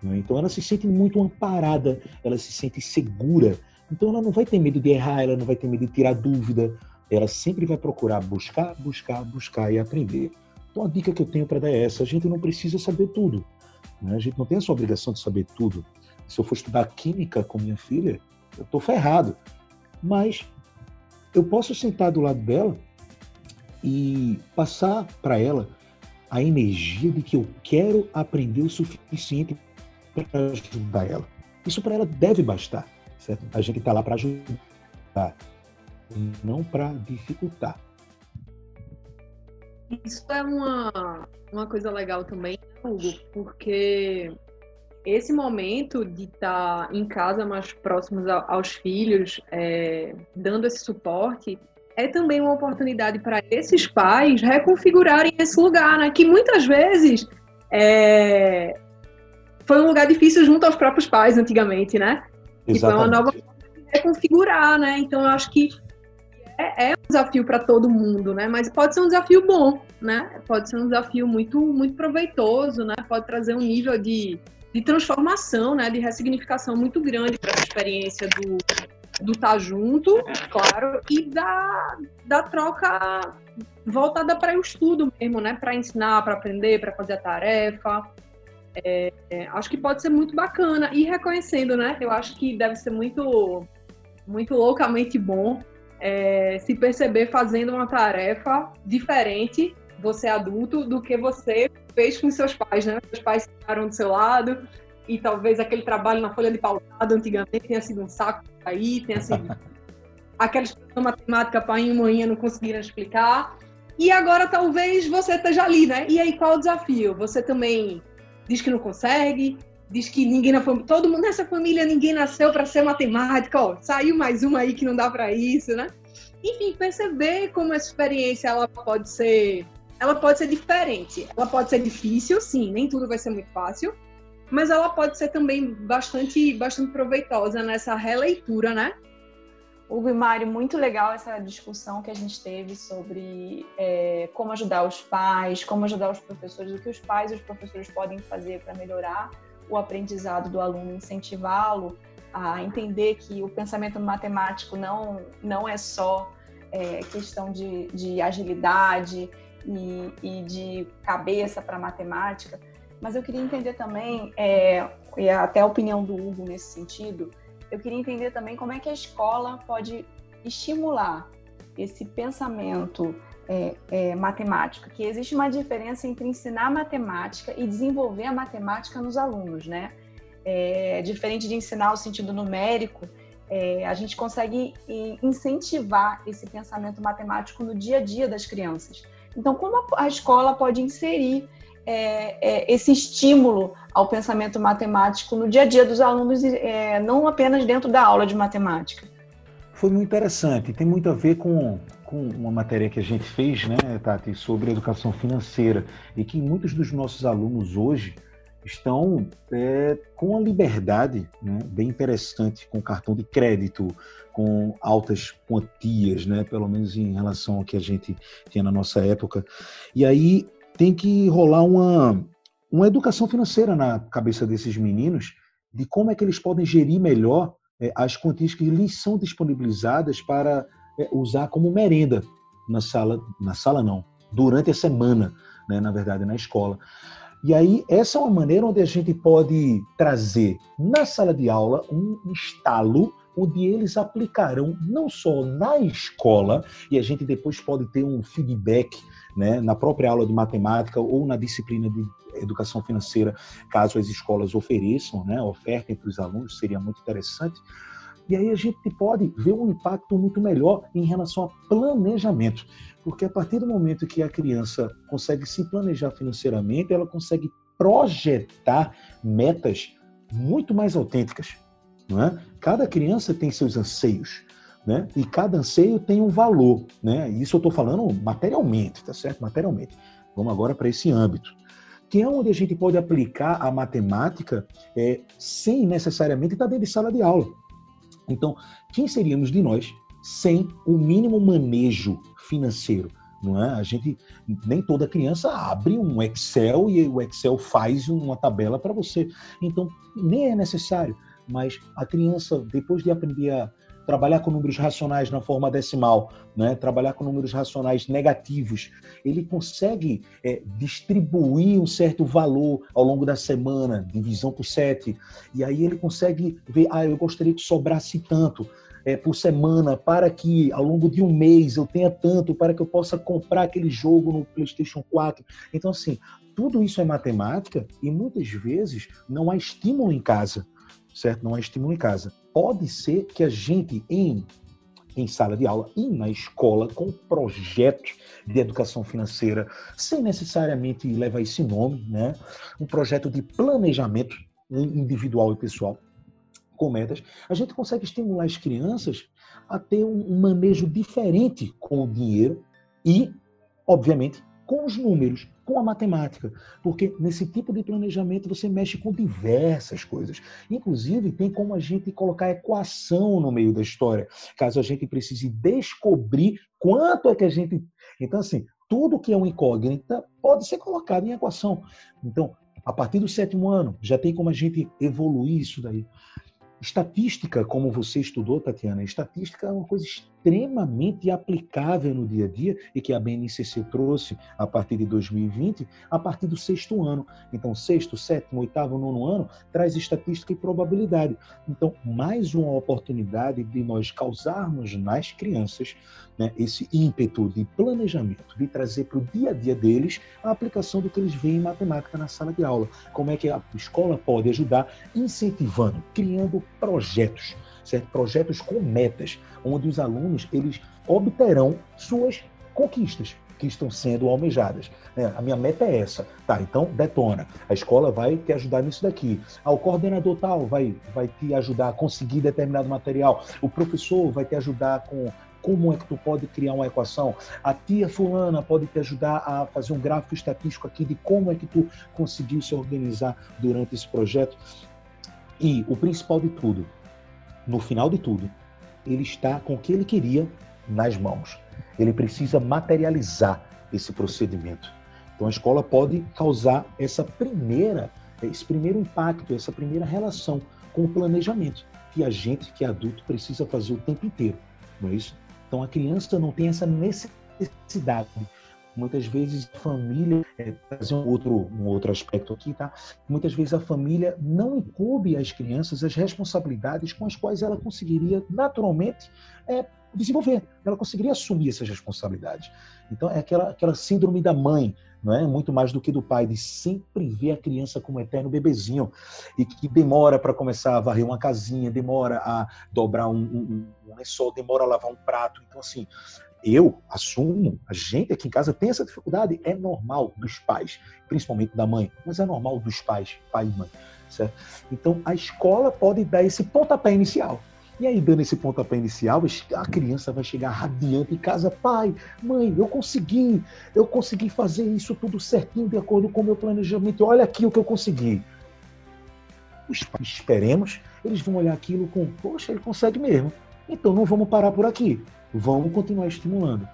Né? Então ela se sente muito amparada, ela se sente segura. Então ela não vai ter medo de errar, ela não vai ter medo de tirar dúvida. Ela sempre vai procurar buscar, buscar, buscar e aprender. Então a dica que eu tenho para dar é essa: a gente não precisa saber tudo. Né? A gente não tem essa obrigação de saber tudo. Se eu for estudar química com minha filha, eu estou ferrado. Mas eu posso sentar do lado dela e passar para ela a energia de que eu quero aprender o suficiente para ajudar ela. Isso para ela deve bastar, certo? A gente está lá para ajudar, não para dificultar. Isso é uma, uma coisa legal também, Hugo, porque esse momento de estar tá em casa mais próximos aos filhos, é, dando esse suporte, é também uma oportunidade para esses pais reconfigurarem esse lugar, né? Que muitas vezes é, foi um lugar difícil junto aos próprios pais antigamente, né? Exatamente. E foi uma nova forma de reconfigurar, né? Então eu acho que é, é um desafio para todo mundo, né? Mas pode ser um desafio bom, né? Pode ser um desafio muito, muito proveitoso, né? Pode trazer um nível de, de transformação, né? De ressignificação muito grande para a experiência do do estar tá junto, claro, e da, da troca voltada para o estudo mesmo, né? Para ensinar, para aprender, para fazer a tarefa. É, é, acho que pode ser muito bacana e reconhecendo, né? Eu acho que deve ser muito, muito loucamente bom é, se perceber fazendo uma tarefa diferente, você adulto, do que você fez com seus pais, né? Seus pais ficaram do seu lado e talvez aquele trabalho na folha de paulado antigamente tenha sido um saco aí, tenha sido [LAUGHS] aquela expressão matemática pai e mãe não conseguiram explicar. E agora talvez você esteja ali, né? E aí qual o desafio? Você também diz que não consegue, diz que ninguém na família, todo mundo nessa família ninguém nasceu para ser matemática, ó, saiu mais uma aí que não dá para isso, né? Enfim, perceber como essa experiência ela pode ser, ela pode ser diferente, ela pode ser difícil, sim, nem tudo vai ser muito fácil, mas ela pode ser também bastante, bastante proveitosa nessa releitura, né? Hugo e Mário, muito legal essa discussão que a gente teve sobre é, como ajudar os pais, como ajudar os professores, o que os pais e os professores podem fazer para melhorar o aprendizado do aluno, incentivá-lo a entender que o pensamento matemático não, não é só é, questão de, de agilidade e, e de cabeça para matemática, mas eu queria entender também, é, e até a opinião do Hugo nesse sentido, eu queria entender também como é que a escola pode estimular esse pensamento é, é, matemático, que existe uma diferença entre ensinar matemática e desenvolver a matemática nos alunos, né? É, diferente de ensinar o sentido numérico, é, a gente consegue incentivar esse pensamento matemático no dia a dia das crianças. Então, como a escola pode inserir é, é, esse estímulo ao pensamento matemático no dia a dia dos alunos, é, não apenas dentro da aula de matemática. Foi muito interessante, tem muito a ver com, com uma matéria que a gente fez, né, Tati, sobre educação financeira, e que muitos dos nossos alunos hoje estão é, com a liberdade né, bem interessante com cartão de crédito, com altas quantias, né, pelo menos em relação ao que a gente tinha na nossa época. E aí tem que rolar uma, uma educação financeira na cabeça desses meninos de como é que eles podem gerir melhor é, as quantias que lhes são disponibilizadas para é, usar como merenda na sala, na sala não, durante a semana, né, na verdade, na escola. E aí, essa é uma maneira onde a gente pode trazer na sala de aula um estalo onde eles aplicarão não só na escola, e a gente depois pode ter um feedback né, na própria aula de matemática ou na disciplina de educação financeira, caso as escolas ofereçam, né, ofertem para os alunos, seria muito interessante. E aí a gente pode ver um impacto muito melhor em relação a planejamento, porque a partir do momento que a criança consegue se planejar financeiramente, ela consegue projetar metas muito mais autênticas. Não é? Cada criança tem seus anseios. Né? E cada anseio tem um valor, né? Isso eu estou falando materialmente, tá certo? Materialmente. Vamos agora para esse âmbito, que é onde a gente pode aplicar a matemática é, sem necessariamente estar dentro de sala de aula. Então, quem seríamos de nós sem o mínimo manejo financeiro? Não é? A gente nem toda criança abre um Excel e o Excel faz uma tabela para você. Então, nem é necessário. Mas a criança, depois de aprender a trabalhar com números racionais na forma decimal, né? trabalhar com números racionais negativos, ele consegue é, distribuir um certo valor ao longo da semana, divisão por sete, e aí ele consegue ver, ah, eu gostaria que sobrasse tanto é, por semana para que ao longo de um mês eu tenha tanto para que eu possa comprar aquele jogo no PlayStation 4. Então, assim, tudo isso é matemática e muitas vezes não há estímulo em casa, certo? Não há estímulo em casa pode ser que a gente, em, em sala de aula e na escola, com projetos de educação financeira, sem necessariamente levar esse nome, né? um projeto de planejamento individual e pessoal, com metas, a gente consegue estimular as crianças a ter um manejo diferente com o dinheiro e, obviamente, com os números com a matemática, porque nesse tipo de planejamento você mexe com diversas coisas. Inclusive, tem como a gente colocar equação no meio da história, caso a gente precise descobrir quanto é que a gente. Então, assim, tudo que é uma incógnita pode ser colocado em equação. Então, a partir do sétimo ano, já tem como a gente evoluir isso daí. Estatística, como você estudou, Tatiana, estatística é uma coisa extremamente aplicável no dia a dia e que a BNCC trouxe a partir de 2020, a partir do sexto ano. Então, sexto, sétimo, oitavo, nono ano traz estatística e probabilidade. Então, mais uma oportunidade de nós causarmos nas crianças né, esse ímpeto de planejamento, de trazer para o dia a dia deles a aplicação do que eles veem em matemática na sala de aula. Como é que a escola pode ajudar incentivando, criando projetos certo? projetos com metas, onde os alunos eles obterão suas conquistas que estão sendo almejadas. É, a minha meta é essa. Tá, então detona. A escola vai te ajudar nisso daqui. Ah, o coordenador tal vai, vai te ajudar a conseguir determinado material. O professor vai te ajudar com como é que tu pode criar uma equação. A tia fulana pode te ajudar a fazer um gráfico estatístico aqui de como é que tu conseguiu se organizar durante esse projeto. E o principal de tudo, no final de tudo, ele está com o que ele queria nas mãos. Ele precisa materializar esse procedimento. Então a escola pode causar essa primeira, esse primeiro impacto, essa primeira relação com o planejamento que a gente, que é adulto, precisa fazer o tempo inteiro, não é isso? Então a criança não tem essa necessidade Muitas vezes a família, é, trazer um outro, um outro aspecto aqui, tá? Muitas vezes a família não incube às crianças as responsabilidades com as quais ela conseguiria naturalmente é, desenvolver. Ela conseguiria assumir essas responsabilidades. Então é aquela, aquela síndrome da mãe, não é? Muito mais do que do pai, de sempre ver a criança como um eterno bebezinho e que demora para começar a varrer uma casinha, demora a dobrar um, um, um lençol, demora a lavar um prato. Então, assim, eu assumo, a gente aqui em casa tem essa dificuldade, é normal dos pais, principalmente da mãe, mas é normal dos pais, pai e mãe, certo? Então a escola pode dar esse pontapé inicial. E aí, dando esse pontapé inicial, a criança vai chegar radiante em casa, pai, mãe, eu consegui, eu consegui fazer isso tudo certinho, de acordo com o meu planejamento, olha aqui o que eu consegui. Os pais, esperemos, eles vão olhar aquilo com, poxa, ele consegue mesmo. Então não vamos parar por aqui. Vamos continuar estimulando.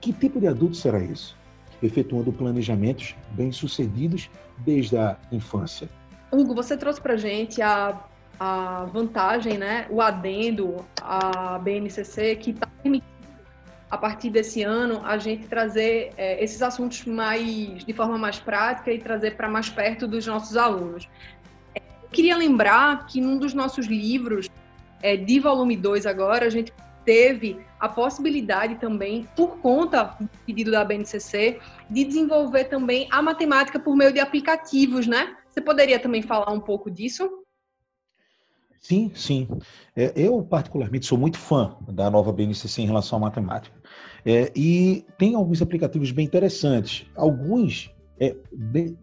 Que tipo de adulto será isso? Efetuando planejamentos bem-sucedidos desde a infância. Hugo, você trouxe para gente a, a vantagem, né, o adendo à BNCC que está permitindo, a partir desse ano, a gente trazer é, esses assuntos mais de forma mais prática e trazer para mais perto dos nossos alunos. Eu queria lembrar que num dos nossos livros, é, de volume 2 agora, a gente teve a possibilidade também, por conta do pedido da BNCC, de desenvolver também a matemática por meio de aplicativos, né? Você poderia também falar um pouco disso? Sim, sim. É, eu, particularmente, sou muito fã da nova BNCC em relação à matemática. É, e tem alguns aplicativos bem interessantes. Alguns é, bem,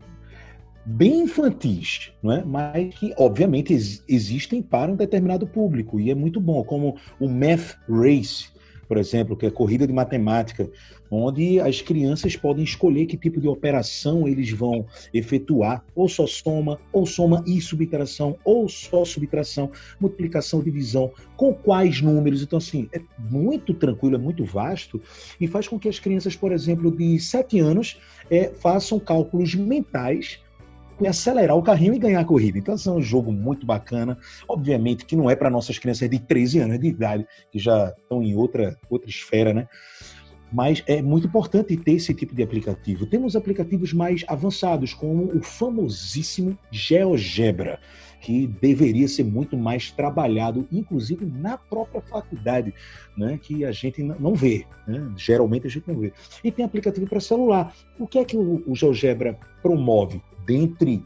bem infantis, não é? mas que, obviamente, ex existem para um determinado público, e é muito bom, como o Math Race, por exemplo, que é corrida de matemática, onde as crianças podem escolher que tipo de operação eles vão efetuar, ou só soma, ou soma e subtração, ou só subtração, multiplicação, divisão, com quais números. Então, assim, é muito tranquilo, é muito vasto, e faz com que as crianças, por exemplo, de 7 anos, é, façam cálculos mentais acelerar o carrinho e ganhar a corrida. Então, assim, é um jogo muito bacana. Obviamente que não é para nossas crianças de 13 anos de idade, que já estão em outra, outra esfera, né? Mas é muito importante ter esse tipo de aplicativo. Temos aplicativos mais avançados, como o famosíssimo GeoGebra, que deveria ser muito mais trabalhado, inclusive na própria faculdade, né, que a gente não vê, né? geralmente a gente não vê. E tem aplicativo para celular. O que é que o GeoGebra promove? Dentre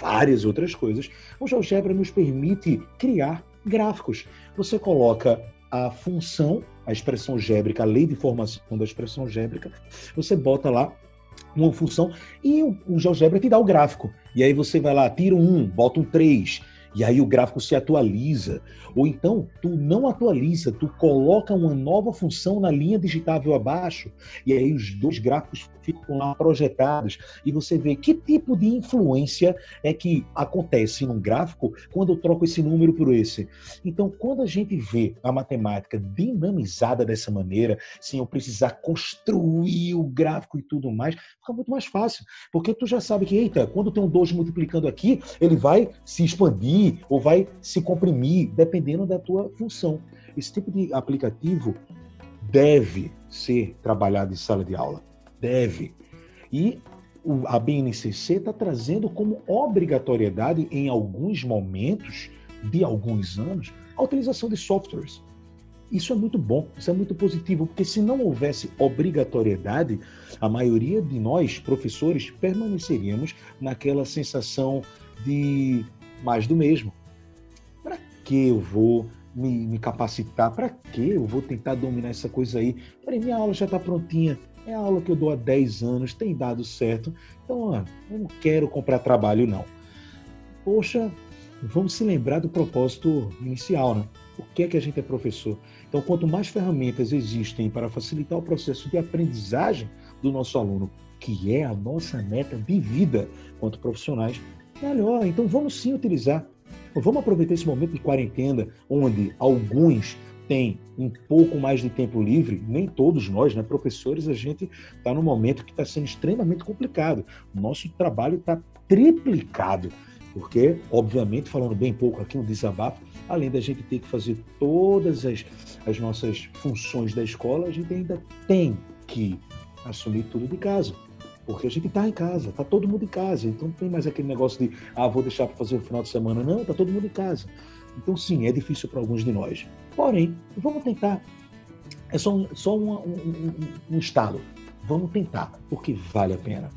várias outras coisas, o GeoGebra nos permite criar gráficos. Você coloca a função, a expressão gébrica, a lei de formação da expressão gébrica, você bota lá uma função e o, GeoGebra te dá o gráfico. E aí você vai lá, tira um, bota um 3, e aí o gráfico se atualiza. Ou então, tu não atualiza, tu coloca uma nova função na linha digitável abaixo, e aí os dois gráficos ficam lá projetados, e você vê que tipo de influência é que acontece num gráfico quando eu troco esse número por esse. Então, quando a gente vê a matemática dinamizada dessa maneira, sem eu precisar construir o gráfico e tudo mais, fica muito mais fácil, porque tu já sabe que, eita, quando tem um 2 multiplicando aqui, ele vai se expandir ou vai se comprimir, dependendo da tua função. Esse tipo de aplicativo deve ser trabalhado em sala de aula. Deve. E a BNCC está trazendo como obrigatoriedade, em alguns momentos de alguns anos, a utilização de softwares. Isso é muito bom, isso é muito positivo, porque se não houvesse obrigatoriedade, a maioria de nós, professores, permaneceríamos naquela sensação de mais do mesmo. Para que eu vou me, me capacitar? Para que eu vou tentar dominar essa coisa aí? Peraí, minha aula já está prontinha. É a aula que eu dou há 10 anos, tem dado certo. Então, ó, eu não quero comprar trabalho, não. Poxa, vamos se lembrar do propósito inicial, né? Por que, é que a gente é professor? Então, quanto mais ferramentas existem para facilitar o processo de aprendizagem do nosso aluno, que é a nossa meta de vida quanto profissionais, melhor. Então vamos sim utilizar. Vamos aproveitar esse momento de quarentena, onde alguns têm um pouco mais de tempo livre, nem todos nós, né, professores, a gente está num momento que está sendo extremamente complicado. Nosso trabalho está triplicado, porque, obviamente, falando bem pouco aqui no desabafo, além da gente ter que fazer todas as, as nossas funções da escola, a gente ainda tem que assumir tudo de casa. Porque a gente está em casa, está todo mundo em casa. Então não tem mais aquele negócio de, ah, vou deixar para fazer o final de semana. Não, está todo mundo em casa. Então, sim, é difícil para alguns de nós. Porém, vamos tentar. É só um, só um, um, um estalo. Vamos tentar, porque vale a pena.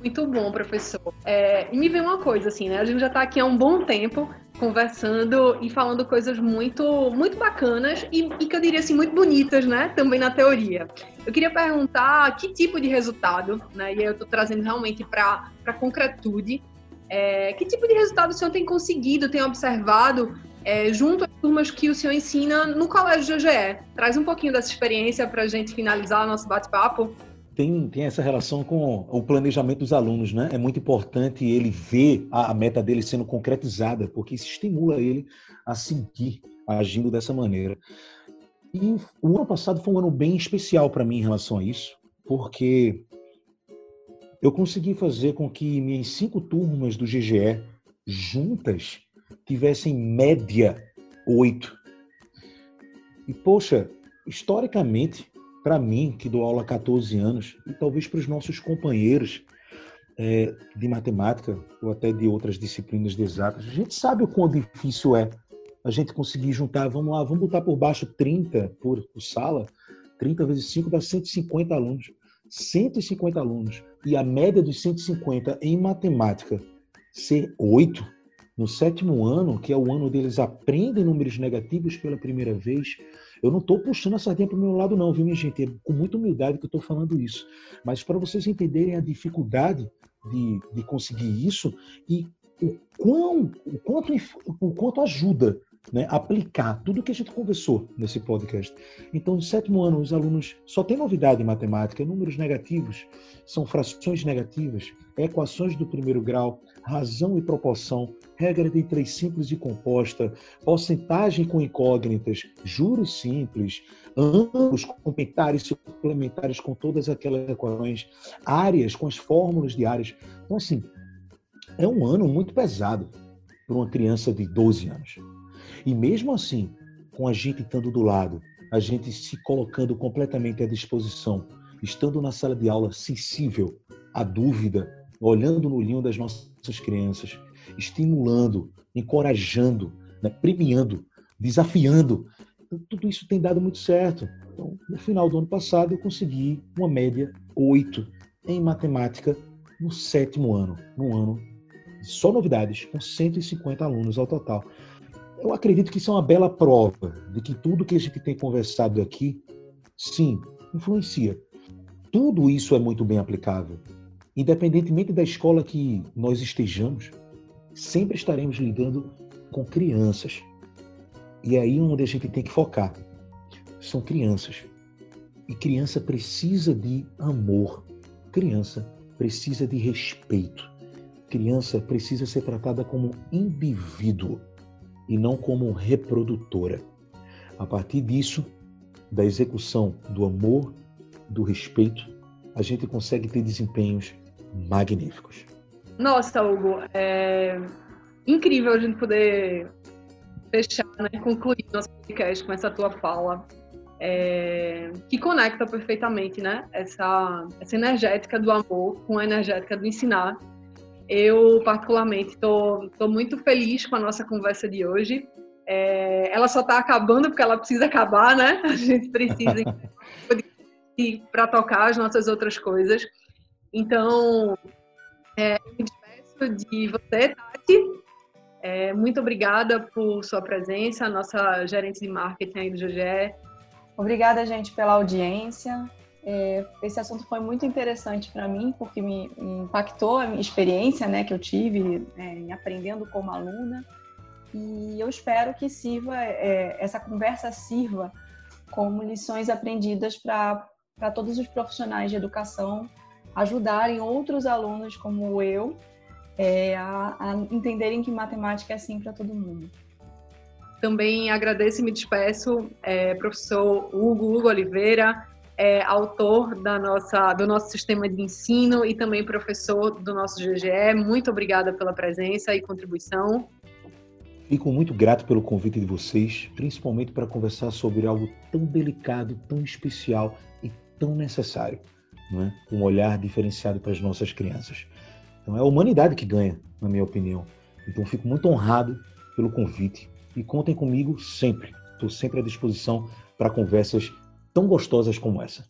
Muito bom, professor. É, e me vê uma coisa, assim, né? A gente já está aqui há um bom tempo conversando e falando coisas muito, muito bacanas e, e, que eu diria assim, muito bonitas, né? Também na teoria. Eu queria perguntar que tipo de resultado, né? E eu estou trazendo realmente para a concretude. É, que tipo de resultado o senhor tem conseguido, tem observado é, junto às turmas que o senhor ensina no Colégio GGE? Traz um pouquinho dessa experiência para a gente finalizar nosso bate-papo tem, tem essa relação com o planejamento dos alunos, né? É muito importante ele ver a, a meta dele sendo concretizada, porque isso estimula ele a seguir agindo dessa maneira. E o ano passado foi um ano bem especial para mim em relação a isso, porque eu consegui fazer com que minhas cinco turmas do GGE juntas tivessem média oito. E poxa, historicamente para mim, que dou aula há 14 anos, e talvez para os nossos companheiros é, de matemática ou até de outras disciplinas de exatas, a gente sabe o quão difícil é a gente conseguir juntar, vamos lá, vamos botar por baixo 30 por, por sala, 30 vezes 5 dá 150 alunos. 150 alunos. E a média dos 150 em matemática ser 8, no sétimo ano, que é o ano deles aprendem números negativos pela primeira vez, eu não estou puxando a sardinha para o meu lado, não, viu, minha gente? É com muita humildade que eu estou falando isso. Mas para vocês entenderem a dificuldade de, de conseguir isso e o, quão, o, quanto, o quanto ajuda né, aplicar tudo que a gente conversou nesse podcast. Então, no sétimo ano, os alunos só têm novidade em matemática, números negativos, são frações negativas, equações do primeiro grau, razão e proporção, regra de três simples e composta, porcentagem com incógnitas, juros simples, ambos complementares e suplementares com todas aquelas equações, áreas com as fórmulas de áreas. Então, assim, é um ano muito pesado para uma criança de 12 anos. E mesmo assim, com a gente estando do lado, a gente se colocando completamente à disposição, estando na sala de aula sensível à dúvida, olhando no olhinho das nossas crianças, estimulando, encorajando, né, premiando, desafiando. Então, tudo isso tem dado muito certo. Então, no final do ano passado, eu consegui uma média 8 em matemática no sétimo ano, no ano só novidades, com 150 alunos ao total. Eu acredito que isso é uma bela prova de que tudo que a gente tem conversado aqui, sim, influencia. Tudo isso é muito bem aplicável. Independentemente da escola que nós estejamos, sempre estaremos lidando com crianças. E é aí onde a gente tem que focar. São crianças. E criança precisa de amor. Criança precisa de respeito. Criança precisa ser tratada como indivíduo e não como reprodutora. A partir disso, da execução do amor, do respeito, a gente consegue ter desempenhos magníficos. Nossa, Hugo, é incrível a gente poder fechar, né, concluir nosso podcast com essa tua fala, é, que conecta perfeitamente, né, essa, essa energética do amor com a energética do ensinar eu, particularmente, estou muito feliz com a nossa conversa de hoje. É, ela só está acabando porque ela precisa acabar, né? [LAUGHS] A gente precisa para tocar as nossas outras coisas. Então, é, eu me despeço de você, Tati. É, muito obrigada por sua presença, nossa gerente de marketing aí do GGE. Obrigada, gente, pela audiência. É, esse assunto foi muito interessante para mim, porque me, impactou a minha experiência né, que eu tive é, aprendendo como aluna. E eu espero que sirva, é, essa conversa sirva como lições aprendidas para todos os profissionais de educação ajudarem outros alunos como eu é, a, a entenderem que matemática é assim para todo mundo. Também agradeço e me despeço, é, professor Hugo, Hugo Oliveira, é autor da nossa, do nosso sistema de ensino e também professor do nosso GGE. Muito obrigada pela presença e contribuição. Fico muito grato pelo convite de vocês, principalmente para conversar sobre algo tão delicado, tão especial e tão necessário, não é? um olhar diferenciado para as nossas crianças. Então é a humanidade que ganha, na minha opinião. Então fico muito honrado pelo convite e contem comigo sempre. Estou sempre à disposição para conversas tão gostosas como essa.